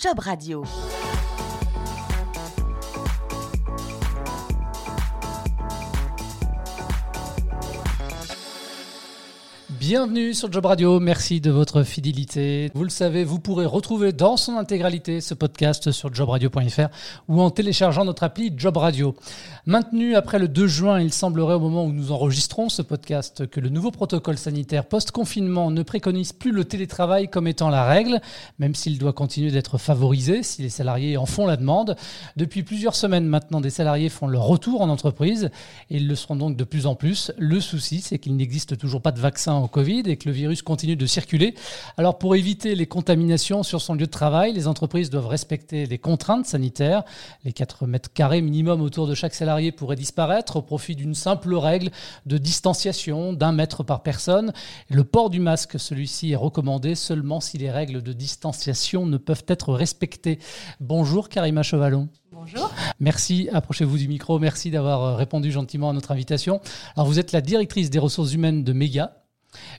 Job Radio. Bienvenue sur Job Radio, merci de votre fidélité. Vous le savez, vous pourrez retrouver dans son intégralité ce podcast sur jobradio.fr ou en téléchargeant notre appli Job Radio. Maintenu après le 2 juin, il semblerait au moment où nous enregistrons ce podcast que le nouveau protocole sanitaire post-confinement ne préconise plus le télétravail comme étant la règle, même s'il doit continuer d'être favorisé si les salariés en font la demande. Depuis plusieurs semaines maintenant, des salariés font leur retour en entreprise et ils le seront donc de plus en plus. Le souci, c'est qu'il n'existe toujours pas de vaccin au Covid et que le virus continue de circuler. Alors pour éviter les contaminations sur son lieu de travail, les entreprises doivent respecter les contraintes sanitaires. Les 4 mètres carrés minimum autour de chaque salarié pourraient disparaître au profit d'une simple règle de distanciation d'un mètre par personne. Le port du masque, celui-ci est recommandé seulement si les règles de distanciation ne peuvent être respectées. Bonjour Karima Chevalon. Bonjour. Merci, approchez-vous du micro. Merci d'avoir répondu gentiment à notre invitation. Alors, vous êtes la directrice des ressources humaines de Mega,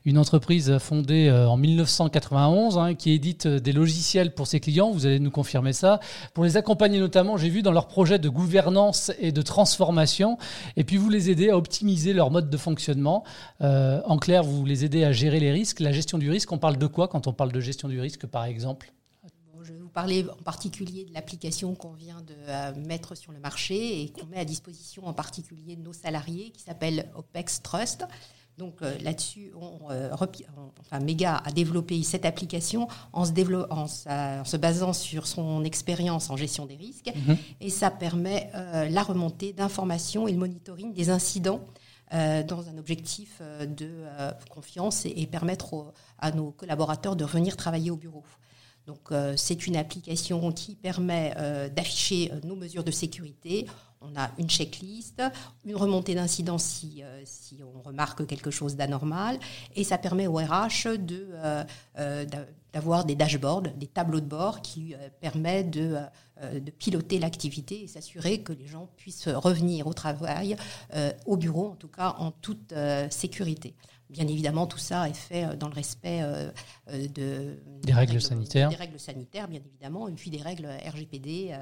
une entreprise fondée euh, en 1991 hein, qui édite euh, des logiciels pour ses clients, vous allez nous confirmer ça, pour les accompagner notamment, j'ai vu, dans leurs projets de gouvernance et de transformation, et puis vous les aider à optimiser leur mode de fonctionnement. Euh, en clair, vous les aidez à gérer les risques. La gestion du risque, on parle de quoi quand on parle de gestion du risque, par exemple? Je vais vous parler en particulier de l'application qu'on vient de mettre sur le marché et qu'on met à disposition en particulier de nos salariés qui s'appelle OPEX Trust. Donc euh, là-dessus, euh, enfin, Mega a développé cette application en se, en, se basant sur son expérience en gestion des risques. Mhm. Et ça permet euh, la remontée d'informations et le monitoring des incidents dans un objectif de confiance et, permettre à nos collaborateurs de revenir travailler au bureau. Donc c'est une application qui permet d'afficher nos mesures de sécurité on a une checklist, une remontée d'incidents si, euh, on remarque quelque chose d'anormal, et ça permet au RH euh, euh, d'avoir des dashboards, des tableaux de bord qui permettent de piloter l'activité et s'assurer que les gens puissent revenir au travail, au bureau en tout cas, en toute sécurité. Bien évidemment, tout ça est fait dans le respect de, des règles sanitaires. Des règles sanitaires, bien évidemment, et puis des règles RGPD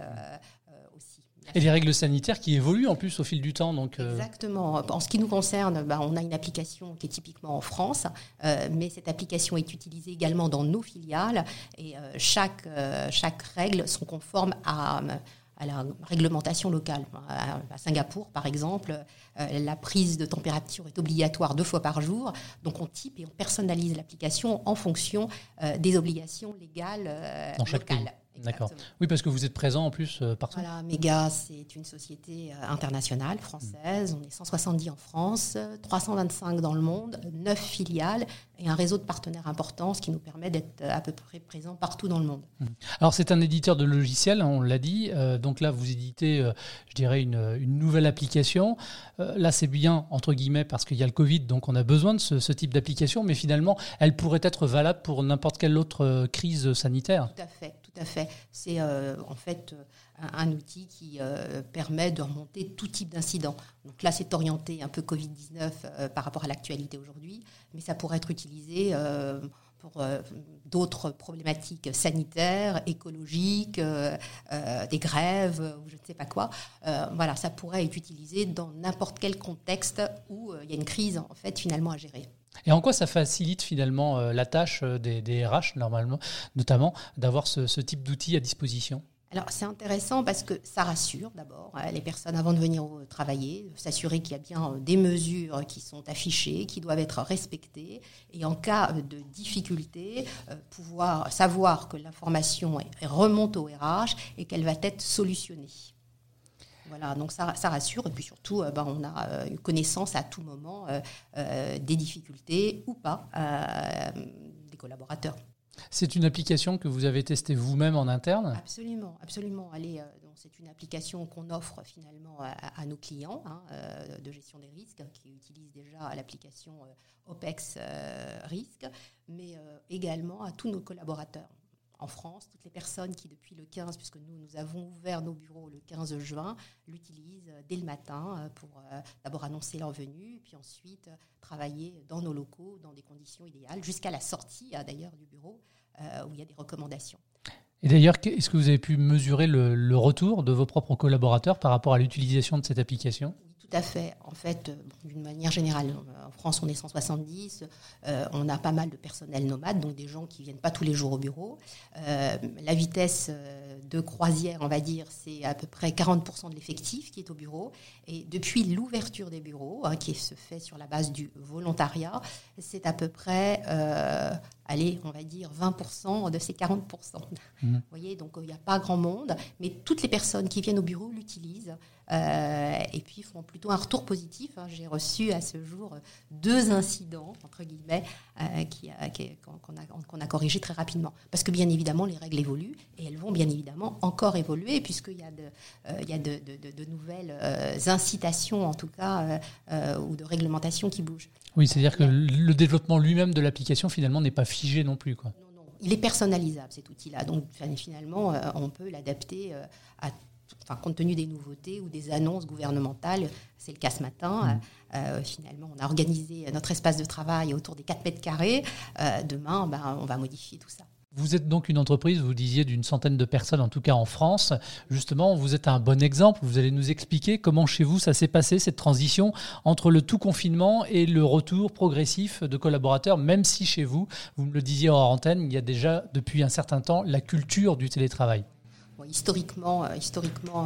aussi. Et les règles sanitaires qui évoluent en plus au fil du temps. Donc, euh, Exactement. En ce qui nous concerne, bah, on a une application qui est typiquement en France, euh, mais cette application est utilisée également dans nos filiales et euh, chaque, chaque règle sont conformes à, à la réglementation locale. À, Singapour, par exemple, la prise de température est obligatoire deux fois par jour. Donc on type et on personnalise l'application en fonction des obligations légales locales. D'accord. Oui, parce que vous êtes présent en plus euh, partout. Voilà, Mega, c'est une société euh, internationale française. On est 170 en France, 325 dans le monde, 9 filiales et un réseau de partenaires importants, ce qui nous permet d'être euh, à peu près présents partout dans le monde. Mmh. Alors, c'est un éditeur de logiciels, hein, on l'a dit. donc là, vous éditez, je dirais, une, nouvelle application. là, c'est bien, entre guillemets, parce qu'il y a le Covid, donc on a besoin de ce, ce type d'application, mais finalement, elle pourrait être valable pour n'importe quelle autre crise sanitaire. Tout à fait, tout C'est euh, en fait euh, un, outil qui euh, permet de remonter tout type d'incident. Donc là, c'est orienté un peu Covid-19 par rapport à l'actualité aujourd'hui, mais ça pourrait être utilisé pour d'autres problématiques sanitaires, écologiques, des grèves, ou je ne sais pas quoi. voilà, ça pourrait être utilisé dans n'importe quel contexte où il y a une crise en fait finalement à gérer. Et en quoi ça facilite finalement euh, la tâche euh, des, RH, normalement, notamment, d'avoir ce, type d'outils à disposition? Alors c'est intéressant parce que ça rassure d'abord hein, les personnes avant de venir travailler, s'assurer qu'il y a bien euh, des mesures qui sont affichées, qui doivent être respectées, et en cas de difficulté, pouvoir savoir que l'information remonte au RH et qu'elle va être solutionnée. Voilà, donc ça, rassure. Et puis surtout, euh, ben, on a euh, une connaissance à tout moment euh, des difficultés ou pas des collaborateurs. C'est une application que vous avez testée vous-même en interne? Absolument, absolument. c'est une application qu'on offre finalement à, nos clients hein, de gestion des risques qui utilisent déjà l'application OPEX Risque, mais également à tous nos collaborateurs en France, toutes les personnes qui, depuis le 15, puisque nous, nous avons ouvert nos bureaux le 15 juin, l'utilisent dès le matin euh, pour euh, d'abord annoncer leur venue, puis ensuite euh, travailler dans nos locaux dans des conditions idéales, jusqu'à la sortie d'ailleurs du bureau où il y a des recommandations. Et d'ailleurs, est-ce que vous avez pu mesurer le, retour de vos propres collaborateurs par rapport à l'utilisation de cette application? Tout à fait. En fait, d'une manière générale, en France, on est 170. on a pas mal de personnel nomade, donc des gens qui viennent pas tous les jours au bureau. la vitesse de croisière, on va dire, c'est à peu près 40% de l'effectif qui est au bureau. Et depuis l'ouverture des bureaux, hein, qui se fait sur la base du volontariat, c'est à peu près, euh, allez, on va dire 20% de ces 40%. Mmh. Vous voyez, donc il n'y a pas grand monde, mais toutes les personnes qui viennent au bureau l'utilisent. Euh, et puis font plutôt un retour positif. Hein. J'ai reçu à ce jour deux incidents, entre guillemets, euh, qui, qu'on, a, qu'on a corrigés très rapidement. Parce que bien évidemment, les règles évoluent et elles vont bien évidemment encore évoluer puisqu'il y a de, euh, il y a de, de, de nouvelles incitations, en tout cas, ou de réglementations qui bougent. Oui, c'est-à-dire que le développement lui-même de l'application, finalement, n'est pas figé non plus. Quoi. Non, non. Il est personnalisable, cet outil-là. Donc, finalement, on peut l'adapter à enfin, compte tenu des nouveautés ou des annonces gouvernementales, c'est le cas ce matin. Mmh. Euh, finalement, on a organisé notre espace de travail autour des 4 mètres carrés. Euh, demain, ben, on va modifier tout ça. Vous êtes donc une entreprise, vous disiez, d'une centaine de personnes, en tout cas en France. Justement, vous êtes un bon exemple. Vous allez nous expliquer comment chez vous ça s'est passé, cette transition entre le tout confinement et le retour progressif de collaborateurs, même si chez vous, vous me le disiez en antenne, il y a déjà depuis un certain temps la culture du télétravail historiquement, euh,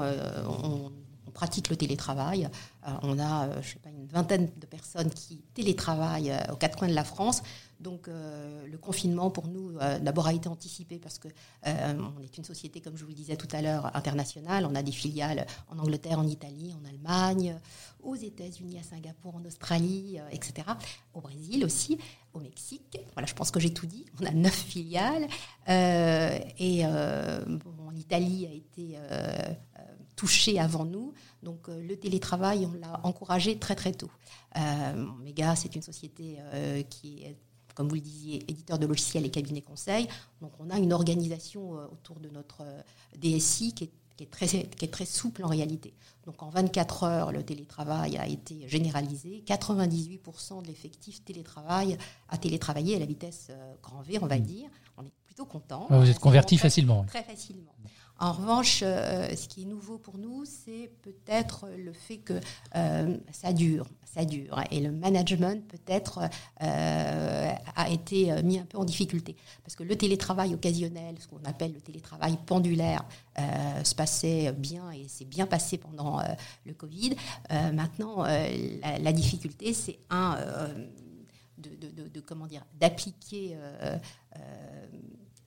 euh, on, pratique le télétravail. Euh, on a, je sais pas, une vingtaine de personnes qui télétravaillent aux quatre coins de la France. Donc le confinement pour nous d'abord a été anticipé parce que on est une société comme je vous le disais tout à l'heure internationale. On a des filiales en Angleterre, en Italie, en Allemagne, aux États-Unis, à Singapour, en Australie, etc. Au Brésil aussi, au Mexique. Voilà, je pense que j'ai tout dit. On a neuf filiales et l'Italie a été euh, euh, touchée avant nous. Donc euh, le télétravail, on l'a encouragé très très tôt. Mega, c'est une société qui est comme vous le disiez, éditeur de logiciels et cabinet conseil. Donc on a une organisation autour de notre DSI qui est, très, qui est très souple en réalité. Donc en 24 heures, le télétravail a été généralisé. 98% de l'effectif télétravail a télétravaillé à la vitesse grand V, on va mmh. dire. On est plutôt content. Vous êtes converti facilement. Très facilement. En revanche, euh, ce qui est nouveau pour nous, c'est peut-être le fait que euh, ça dure, ça dure, et le management peut-être euh, a été mis un peu en difficulté, parce que le télétravail occasionnel, ce qu'on appelle le télétravail pendulaire, se passait bien et s'est bien passé pendant le Covid. maintenant, la, difficulté, c'est comment dire, d'appliquer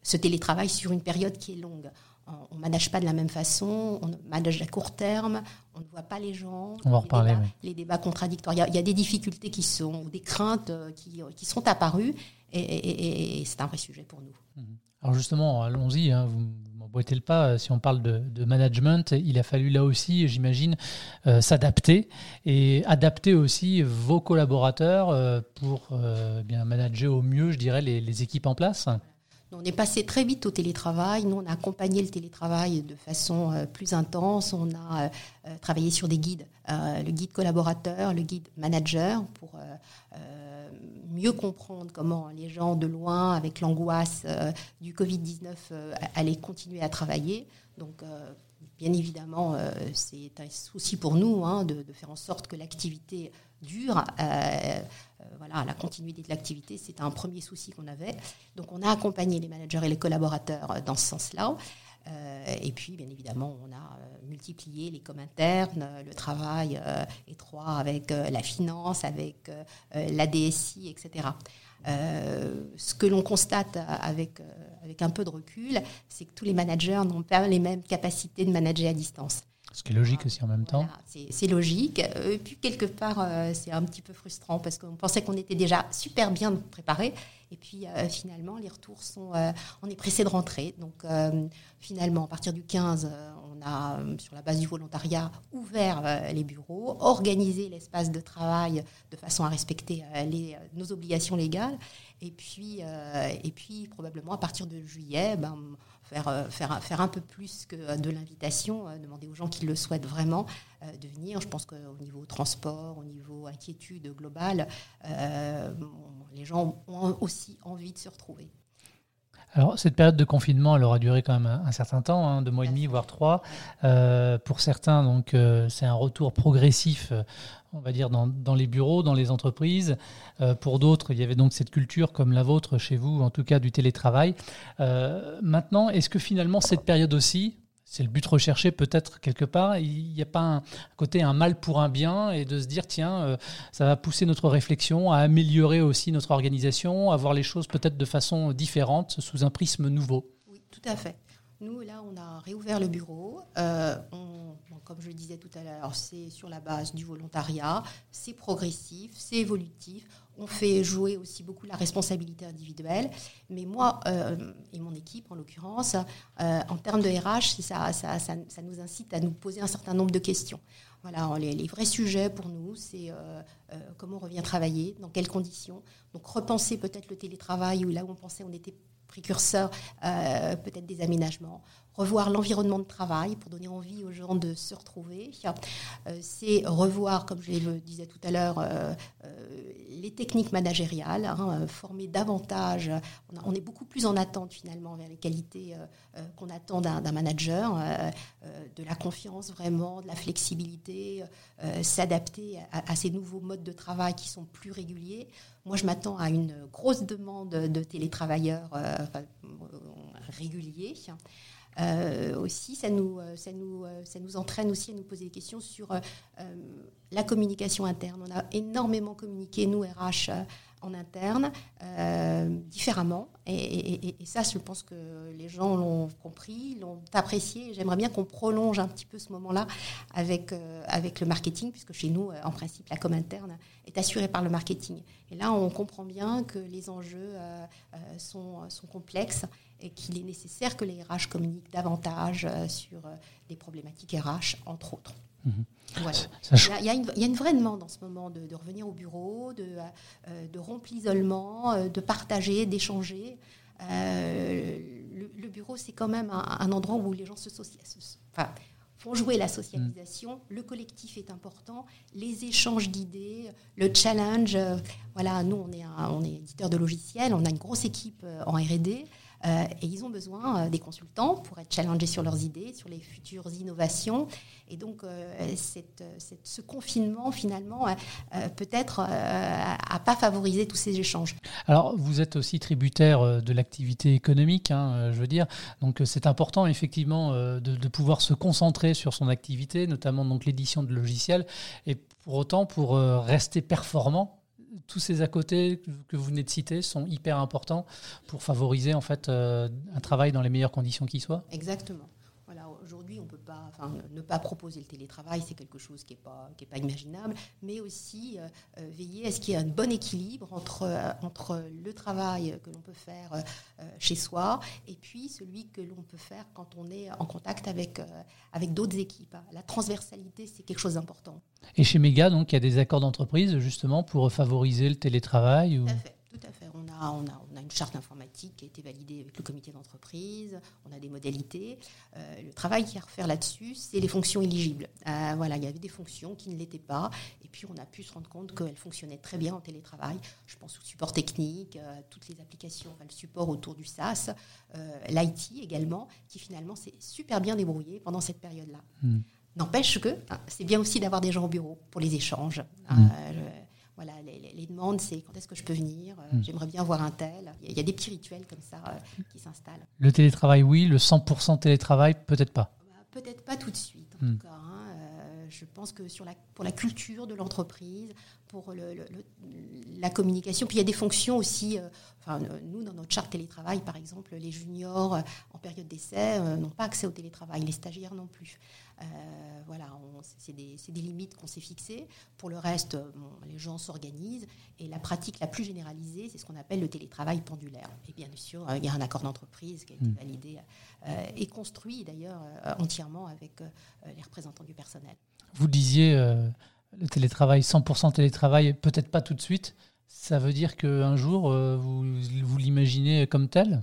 ce télétravail sur une période qui est longue on ne manage pas de la même façon, on manage à court terme, on ne voit pas les gens. On va en reparler. Les débats contradictoires. Il y, a, des difficultés qui sont, des craintes euh, qui, qui sont apparues, et, c'est un vrai sujet pour nous. Mhm. Alors justement, allons-y, hein, vous m'emboîtez le pas, si on parle de, management, il a fallu là aussi, j'imagine, euh, s'adapter et adapter aussi vos collaborateurs euh, pour bien manager au mieux, je dirais, les équipes en place. On est passé très vite au télétravail. Nous, on a accompagné le télétravail de façon euh, plus intense. On a euh, euh, travaillé sur des guides, le guide collaborateur, le guide manager, pour mieux comprendre comment les gens de loin, avec l'angoisse du Covid-19, allaient continuer à travailler. Donc, bien évidemment, c'est un souci pour nous hein, de, faire en sorte que l'activité dure. Euh, voilà, la continuité de l'activité, c'était un premier souci qu'on avait. Donc on a accompagné les managers et les collaborateurs euh, dans ce sens-là. Euh, et puis, bien évidemment, on a multiplié les coms internes, le travail étroit avec la finance, avec la DSI, etc. ce que l'on constate avec, avec un peu de recul, c'est que tous les managers n'ont pas les mêmes capacités de manager à distance. Ce qui est logique aussi en même temps. c'est logique. Et puis quelque part, euh, c'est un petit peu frustrant parce qu'on pensait qu'on était déjà super bien préparé. Et puis euh, finalement, les retours sont. Euh, on est pressé de rentrer. Donc finalement, à partir du 15, on a, sur la base du volontariat, ouvert les bureaux, organisé l'espace de travail de façon à respecter nos obligations légales. Et puis, et puis probablement à partir de juillet, ben, faire, euh, faire, faire un peu plus que de l'invitation, euh, demander aux gens qui le souhaitent vraiment euh, de venir. Je pense qu'au niveau transport, au niveau inquiétude globale, les gens ont aussi envie de se retrouver. Alors, cette période de confinement, elle aura duré quand même un, certain temps, hein, deux mois et demi, voire trois. Euh, pour certains, donc, euh, c'est un retour progressif, euh, on va dire, dans, les bureaux, dans les entreprises. pour d'autres, il y avait donc cette culture, comme la vôtre chez vous, en tout cas du télétravail. maintenant, est-ce que finalement, cette période aussi, c'est le but recherché peut-être quelque part. Il n'y a pas un côté un mal pour un bien et de se dire tiens, euh, ça va pousser notre réflexion à améliorer aussi notre organisation, à voir les choses peut-être de façon différente, sous un prisme nouveau? Oui, tout à fait. Nous, là, on a réouvert le bureau. Comme je le disais tout à l'heure, c'est sur la base du volontariat, c'est progressif, c'est évolutif. On fait jouer aussi beaucoup la responsabilité individuelle. Mais moi euh, et mon équipe, en l'occurrence, euh, en termes de RH, ça, nous incite à nous poser un certain nombre de questions. Voilà, les, vrais sujets pour nous, c'est euh, comment on revient travailler, dans quelles conditions. Donc repenser peut-être le télétravail, où là où on pensait on était précurseur, peut-être des aménagements, revoir l'environnement de travail pour donner envie aux gens de se retrouver. Euh, c'est revoir, comme je le disais tout à l'heure, euh, euh, les techniques managériales, hein, former davantage. On, est beaucoup plus en attente finalement vers les qualités qu'on attend d'un manager, de la confiance vraiment, de la flexibilité, s'adapter à, ces nouveaux modes de travail qui sont plus réguliers. Moi, je m'attends à une grosse demande de télétravailleurs réguliers. Euh, aussi, ça nous, euh, ça, nous, euh, ça nous entraîne aussi à nous poser des questions sur la communication interne. On a énormément communiqué, nous, RH, en interne, différemment. Et, ça, je pense que les gens l'ont compris, l'ont apprécié. J'aimerais bien qu'on prolonge un petit peu ce moment-là avec, avec le marketing, puisque chez nous, en principe, la com interne est assurée par le marketing. Et là, on comprend bien que les enjeux sont, sont complexes et qu'il est nécessaire que les RH communiquent davantage euh, sur euh, des problématiques RH, entre autres. Il, y a, une, vraie demande en ce moment de, revenir au bureau, de, euh, de rompre l'isolement, de partager, d'échanger. le, bureau, c'est quand même un, endroit où les gens se enfin, font jouer la socialisation. Mhm. Le collectif est important, les échanges d'idées, le challenge. voilà, nous, on est, on est éditeur de logiciels, on a une grosse équipe en R&D. Euh, et ils ont besoin euh, des consultants pour être challengés sur leurs idées, sur les futures innovations. Et donc, euh, ce confinement, finalement, peut-être n'a pas favorisé tous ces échanges. Alors, vous êtes aussi tributaire de l'activité économique, hein, je veux dire. Donc, c'est important, effectivement, de, de, pouvoir se concentrer sur son activité, notamment l'édition de logiciels. Et pour autant, pour rester performant, tous ces à côté que vous venez de citer sont hyper importants pour favoriser en fait euh, un travail dans les meilleures conditions qui soient. Exactement. Voilà, aujourd'hui, on peut pas, enfin, ne pas proposer le télétravail, c'est quelque chose qui n'est pas, qui est pas imaginable, mais aussi euh, euh, veiller à ce qu'il y ait un bon équilibre entre, entre le travail que l'on peut faire chez soi et puis celui que l'on peut faire quand on est en contact avec, avec d'autres équipes. La transversalité, c'est quelque chose d'important. Et chez Mega, donc, il y a des accords d'entreprise justement pour favoriser le télétravail ou... Tout à fait. Tout à fait. On a, on, a, on a, une charte informatique qui a été validée avec le comité d'entreprise, on a des modalités. Euh, le travail qui a à refaire là-dessus, c'est les fonctions éligibles. Euh, voilà, il y avait des fonctions qui ne l'étaient pas, et puis on a pu se rendre compte qu'elles fonctionnaient très bien en télétravail. Je pense au support technique, euh, toutes les applications, enfin, le support autour du SaaS, l'IT également, qui finalement s'est super bien débrouillé pendant cette période-là. Hmm. N'empêche que hein, c'est bien aussi d'avoir des gens au bureau pour les échanges. Mm. Euh, voilà, les, demandes, c'est quand est-ce que je peux venir euh, mm. J'aimerais bien voir un tel. Il y, a des petits rituels comme ça euh, qui s'installent. Le télétravail, oui. Le 100% télétravail, peut-être pas. Bah, peut-être pas tout de suite, en mm. tout cas. Hein. je pense que sur la, pour la culture de l'entreprise, pour la communication, puis il y a des fonctions aussi. enfin, nous, dans notre charte télétravail, par exemple, les juniors période d'essai n'ont pas accès au télétravail, les stagiaires non plus. Euh, voilà, c'est des, limites qu'on s'est fixées. Pour le reste, les gens s'organisent. Et la pratique la plus généralisée, c'est ce qu'on appelle le télétravail pendulaire. Et bien sûr, il y a un accord d'entreprise qui a été hmm. validé euh, et construit d'ailleurs euh, entièrement avec les représentants du personnel. Vous disiez le télétravail, 100% télétravail, peut-être pas tout de suite. Ça veut dire qu'un jour, vous, vous l'imaginez comme tel?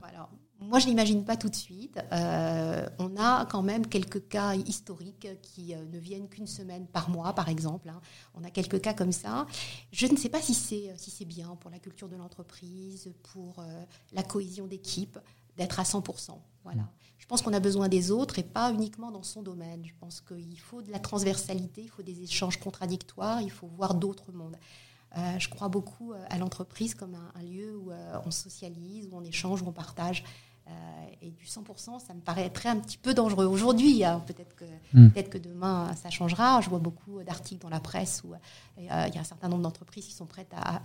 Moi, je n'imagine pas tout de suite. Euh, on a quand même quelques cas historiques qui euh, ne viennent qu'une semaine par mois, par exemple. Hein. On a quelques cas comme ça. Je ne sais pas si c'est si c'est bien pour la culture de l'entreprise, pour euh, la cohésion d'équipe. d'être à 100%. Voilà. Je pense qu'on a besoin des autres et pas uniquement dans son domaine. Je pense qu'il faut de la transversalité, il faut des échanges contradictoires, il faut voir d'autres mondes. Euh, je crois beaucoup à l'entreprise comme un, lieu où on socialise, où on échange, où on partage. Euh, et du 100%, ça me paraîtrait un petit peu dangereux aujourd'hui. Hein. Peut-être que, hmm. peut que demain, ça changera. Je vois beaucoup d'articles dans la presse où euh, il y a un certain nombre d'entreprises qui sont prêtes à,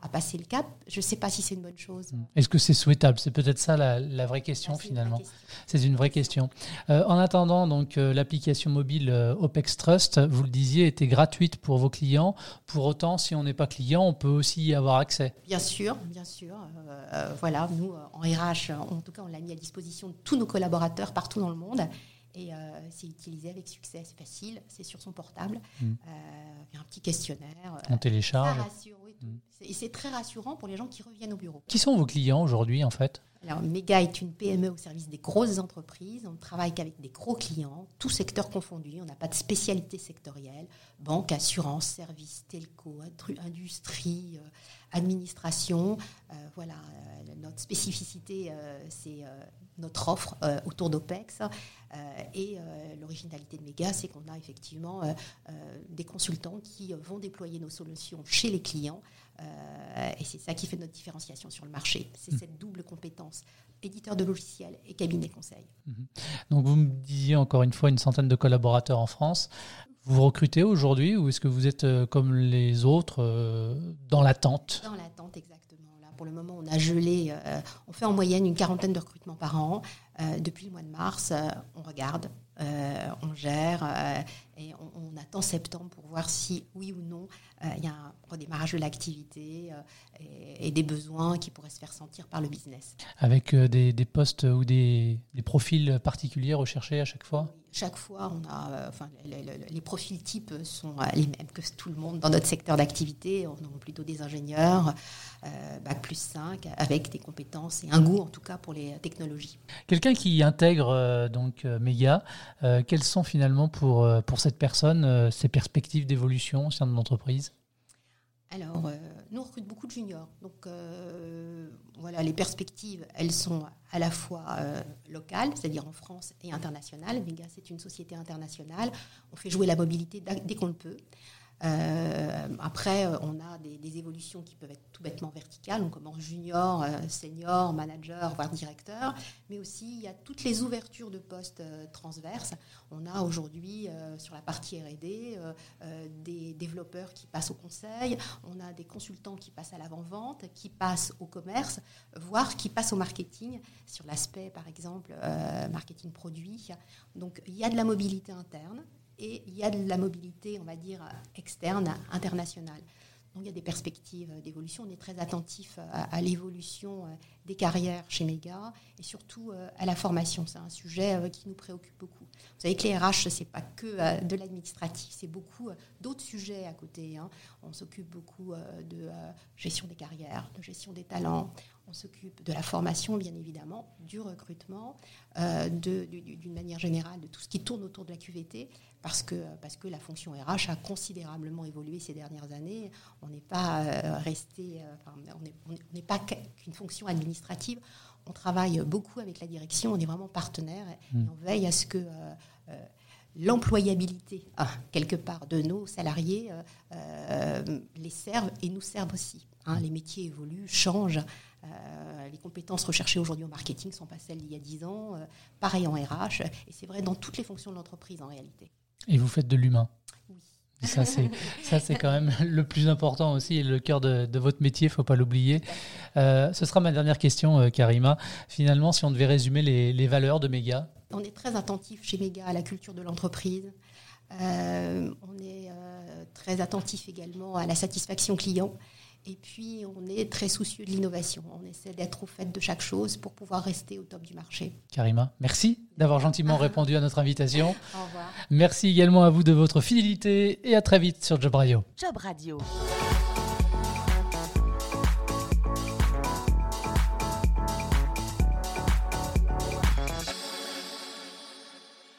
à passer le cap. Je ne sais pas si c'est une bonne chose. Mm. Est-ce que c'est souhaitable? C'est peut-être ça la, vraie question finalement. C'est une vraie question. Euh, en attendant, donc euh, l'application mobile euh, OPEX Trust, vous le disiez, était gratuite pour vos clients. Pour autant, si on n'est pas client, on peut aussi y avoir accès. Bien sûr, bien sûr. voilà, nous en RH, en tout cas, on l'a mis à disposition de tous nos collaborateurs partout dans le monde. Et c'est utilisé avec succès, c'est facile, c'est sur son portable. Mm. il y a un petit questionnaire. on télécharge. Mm. Et c'est très rassurant pour les gens qui reviennent au bureau. Qui sont vos clients aujourd'hui en fait? Alors, Mega est une PME au service des grosses entreprises. On travaille qu'avec des gros clients, tous secteurs confondus. On n'a pas de spécialité sectorielle. Banque, assurance, services, telco, industrie, euh, administration. Euh, voilà, euh, notre spécificité, c'est notre offre autour d'OPEX. et l'originalité de Mega, c'est qu'on a effectivement des consultants qui vont déployer nos solutions chez les clients euh, et c'est ça qui fait notre différenciation sur le marché. C'est mmh. cette double compétence, éditeur de logiciels et cabinet conseil. Mmh. Donc vous me disiez encore une fois une centaine de collaborateurs en France. Vous recrutez aujourd'hui ou est-ce que vous êtes euh, comme les autres euh, dans l'attente? Dans l'attente, exactement. Là, pour le moment, on a gelé, on fait en moyenne une quarantaine de recrutements par an. Depuis le mois de mars, on regarde, on gère et on, attend septembre pour voir si, oui ou non, euh, il y a un redémarrage de l'activité euh, et, des besoins qui pourraient se faire sentir par le business. Avec euh, des, postes ou des, profils particuliers recherchés à chaque fois? Chaque fois, on a, enfin, les, profils types sont les mêmes que tout le monde dans notre secteur d'activité. On a plutôt des ingénieurs, bac plus 5, avec des compétences et un goût en tout cas pour les technologies. Quelqu'un qui intègre donc Mega, quels sont finalement pour, pour cette personne ses perspectives d'évolution au sein de l'entreprise? Alors, euh, nous, on recrute beaucoup de juniors. Donc, euh, voilà, les perspectives, elles sont à la fois euh, locales, c'est-à-dire en France, et internationales. Mega, c'est une société internationale. On fait jouer la mobilité dès qu'on le peut. Euh, après, euh, on a des, évolutions qui peuvent être tout bêtement verticales. On commence junior, euh, senior, manager, voire directeur. Mais aussi, il y a toutes les ouvertures de postes transverses. On a aujourd'hui, sur la partie RD, des développeurs qui passent au conseil. On a des consultants qui passent à l'avant-vente, qui passent au commerce, voire qui passent au marketing, sur l'aspect, par exemple, marketing produit. Donc, il y a de la mobilité interne et il y a de la mobilité, on va dire, externe, internationale. Donc il y a des perspectives d'évolution. On est très attentif à, l'évolution euh, des carrières chez Mega et surtout euh, à la formation. C'est un sujet euh, qui nous préoccupe beaucoup. Vous savez que les RH, ce n'est pas que de l'administratif, c'est beaucoup d'autres sujets à côté. Hein. On s'occupe beaucoup de gestion des carrières, de gestion des talents. On s'occupe de la formation, bien évidemment, du recrutement, d'une manière générale, de tout ce qui tourne autour de la QVT parce que, parce que la fonction RH a considérablement évolué ces dernières années. On n'est pas euh, resté, euh, on n'est pas qu'une fonction administrative. On travaille beaucoup avec la direction, on est vraiment partenaire et, mmh. on veille à ce que euh, l'employabilité, ah, quelque part, de nos salariés les serve et nous serve aussi. Hein. Les métiers évoluent, changent. les compétences recherchées aujourd'hui au marketing sont pas celles d'il y a 10 ans. pareil en RH. Et c'est vrai dans toutes les fonctions de l'entreprise en réalité. Et vous faites de l'humain? Oui. Ça, c'est, quand même le plus important aussi le cœur de, votre métier, il ne faut pas l'oublier. Euh, ce sera ma dernière question, euh, Karima. Finalement, si on devait résumer les, valeurs de Mega? On est très attentif chez Mega à la culture de l'entreprise. Euh, on est très attentif également à la satisfaction client. Et puis, on est très soucieux de l'innovation. On essaie d'être au fait de chaque chose pour pouvoir rester au top du marché. Karima, merci d'avoir gentiment répondu à notre invitation. Au revoir. Merci également à vous de votre fidélité et à très vite sur Job Radio. Job Radio.